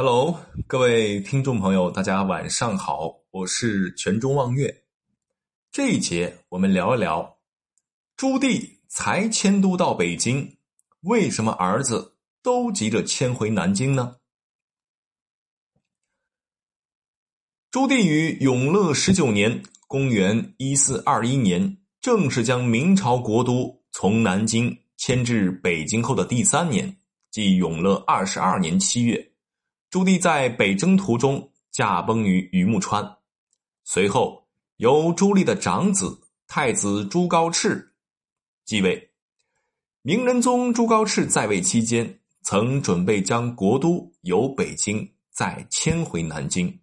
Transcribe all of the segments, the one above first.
Hello，各位听众朋友，大家晚上好，我是全中望月。这一节我们聊一聊朱棣才迁都到北京，为什么儿子都急着迁回南京呢？朱棣于永乐十九年（公元一四二一年）正式将明朝国都从南京迁至北京后的第三年，即永乐二十二年七月，朱棣在北征途中驾崩于榆木川，随后。由朱棣的长子太子朱高炽继位。明仁宗朱高炽在位期间，曾准备将国都由北京再迁回南京。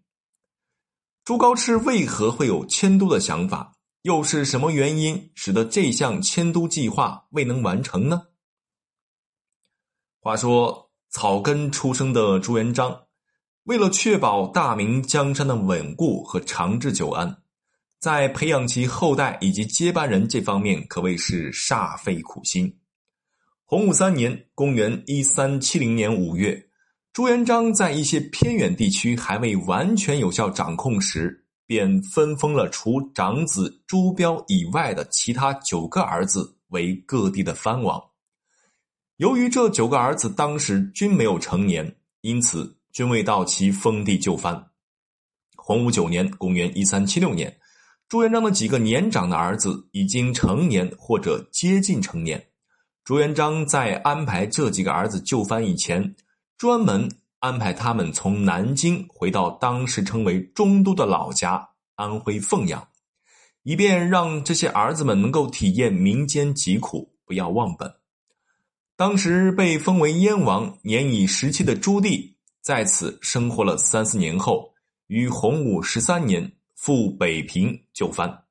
朱高炽为何会有迁都的想法？又是什么原因使得这项迁都计划未能完成呢？话说，草根出生的朱元璋，为了确保大明江山的稳固和长治久安。在培养其后代以及接班人这方面，可谓是煞费苦心。洪武三年（公元一三七零年五月），朱元璋在一些偏远地区还未完全有效掌控时，便分封了除长子朱标以外的其他九个儿子为各地的藩王。由于这九个儿子当时均没有成年，因此均未到其封地就藩。洪武九年（公元一三七六年）。朱元璋的几个年长的儿子已经成年或者接近成年。朱元璋在安排这几个儿子就藩以前，专门安排他们从南京回到当时称为中都的老家安徽凤阳，以便让这些儿子们能够体验民间疾苦，不要忘本。当时被封为燕王、年已十七的朱棣，在此生活了三四年后，于洪武十三年。赴北平就藩。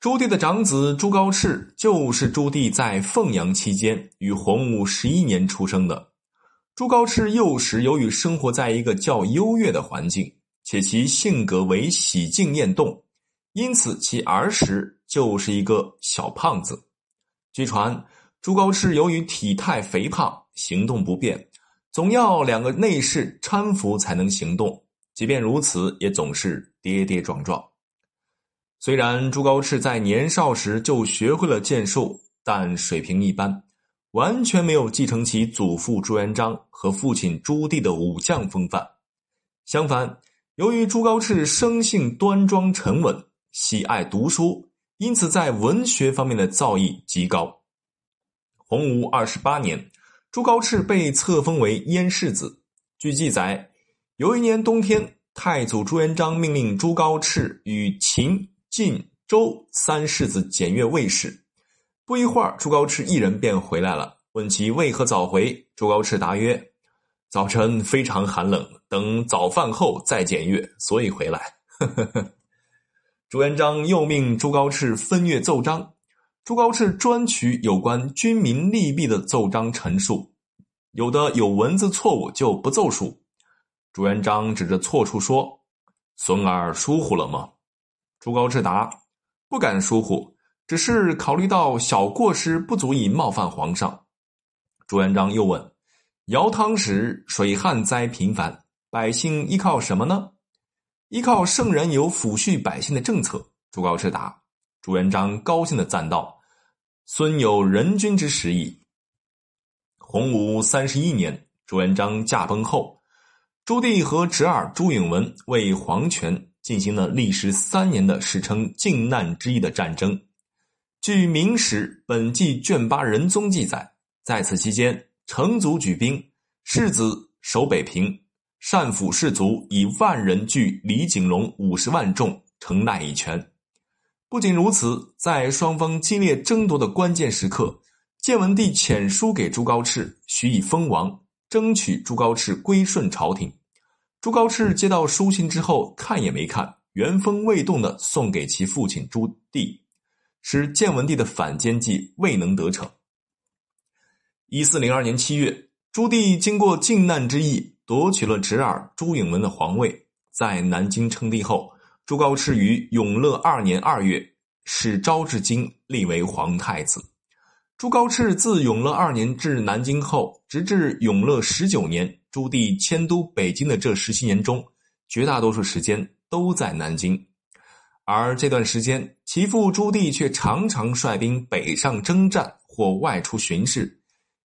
朱棣的长子朱高炽就是朱棣在凤阳期间于洪武十一年出生的。朱高炽幼时由于生活在一个较优越的环境，且其性格为喜静厌动，因此其儿时就是一个小胖子。据传，朱高炽由于体态肥胖，行动不便，总要两个内侍搀扶才能行动。即便如此，也总是跌跌撞撞。虽然朱高炽在年少时就学会了剑术，但水平一般，完全没有继承其祖父朱元璋和父亲朱棣的武将风范。相反，由于朱高炽生性端庄沉稳，喜爱读书，因此在文学方面的造诣极高。洪武二十八年，朱高炽被册封为燕世子。据记载。有一年冬天，太祖朱元璋命令朱高炽与秦、晋、周三世子检阅卫士。不一会儿，朱高炽一人便回来了。问其为何早回，朱高炽答曰：“早晨非常寒冷，等早饭后再检阅，所以回来。” 朱元璋又命朱高炽分阅奏章。朱高炽专取有关军民利弊的奏章陈述，有的有文字错误就不奏书。朱元璋指着错处说：“孙儿疏忽了吗？”朱高炽答：“不敢疏忽，只是考虑到小过失不足以冒犯皇上。”朱元璋又问：“尧汤时水旱灾频繁，百姓依靠什么呢？”“依靠圣人有抚恤百姓的政策。”朱高炽答。朱元璋高兴的赞道：“孙有仁君之实矣。”洪武三十一年，朱元璋驾崩后。朱棣和侄儿朱允文为皇权进行了历时三年的史称“靖难之役”的战争。据《明史·本纪》卷八仁宗记载，在此期间，成祖举兵，世子守北平，单府士卒以万人拒李景隆五十万众，城奈以全。不仅如此，在双方激烈争夺的关键时刻，建文帝遣书给朱高炽，许以封王。争取朱高炽归顺朝廷。朱高炽接到书信之后，看也没看，原封未动的送给其父亲朱棣，使建文帝的反间计未能得逞。一四零二年七月，朱棣经过靖难之役，夺取了侄儿朱允炆的皇位。在南京称帝后，朱高炽于永乐二年二月，使昭至京立为皇太子。朱高炽自永乐二年至南京后，直至永乐十九年，朱棣迁都北京的这十七年中，绝大多数时间都在南京。而这段时间，其父朱棣却常常率兵北上征战或外出巡视，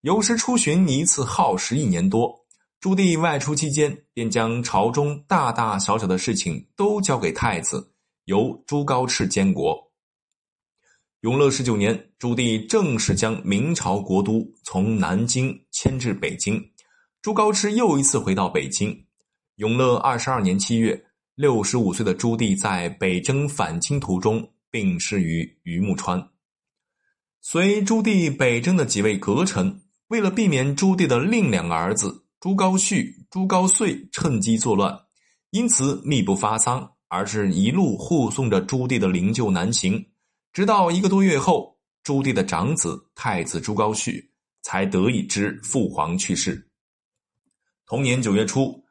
有时出巡一次耗时一年多。朱棣外出期间，便将朝中大大小小的事情都交给太子，由朱高炽监国。永乐十九年，朱棣正式将明朝国都从南京迁至北京。朱高炽又一次回到北京。永乐二十二年七月，六十五岁的朱棣在北征反清途中病逝于榆木川。随朱棣北征的几位阁臣，为了避免朱棣的另两个儿子朱高煦、朱高燧趁机作乱，因此密不发丧，而是一路护送着朱棣的灵柩南行。直到一个多月后，朱棣的长子太子朱高煦才得以知父皇去世。同年九月初，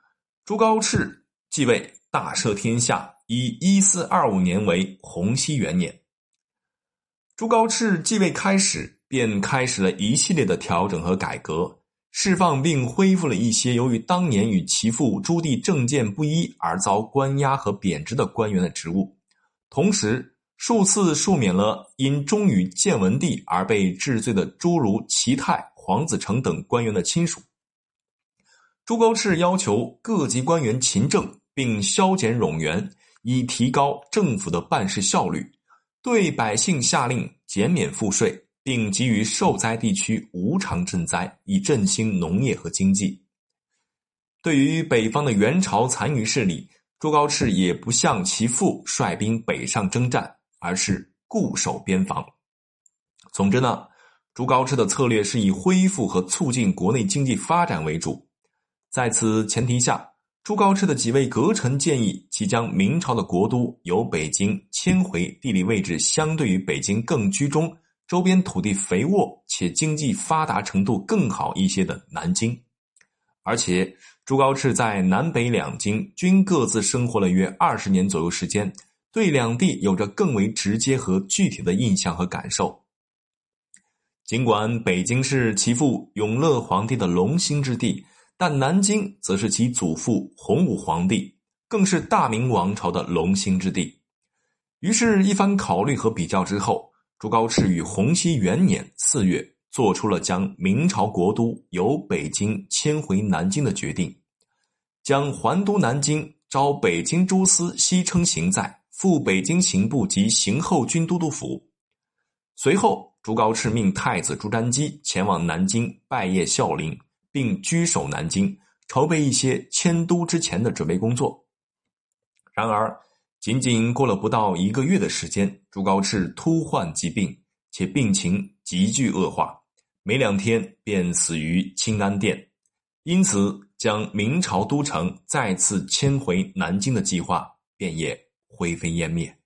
朱高炽继位，大赦天下，以一四二五年为洪熙元年。朱高炽继位开始，便开始了一系列的调整和改革，释放并恢复了一些由于当年与其父朱棣政见不一而遭关押和贬值的官员的职务，同时。数次赦免了因忠于建文帝而被治罪的诸如齐泰、黄子成等官员的亲属。朱高炽要求各级官员勤政，并削减冗员，以提高政府的办事效率；对百姓下令减免赋税，并给予受灾地区无偿赈灾，以振兴农业和经济。对于北方的元朝残余势力，朱高炽也不像其父率兵北上征战。而是固守边防。总之呢，朱高炽的策略是以恢复和促进国内经济发展为主。在此前提下，朱高炽的几位阁臣建议其将明朝的国都由北京迁回地理位置相对于北京更居中、周边土地肥沃且经济发达程度更好一些的南京。而且，朱高炽在南北两京均各自生活了约二十年左右时间。对两地有着更为直接和具体的印象和感受。尽管北京是其父永乐皇帝的龙兴之地，但南京则是其祖父洪武皇帝，更是大明王朝的龙兴之地。于是，一番考虑和比较之后，朱高炽于洪熙元年四月做出了将明朝国都由北京迁回南京的决定，将还都南京，招北京诸司西称行在。赴北京刑部及刑后军都督府。随后，朱高炽命太子朱瞻基前往南京拜谒孝陵，并居守南京，筹备一些迁都之前的准备工作。然而，仅仅过了不到一个月的时间，朱高炽突患疾病，且病情急剧恶化，没两天便死于清安殿。因此，将明朝都城再次迁回南京的计划便也。灰飞烟灭。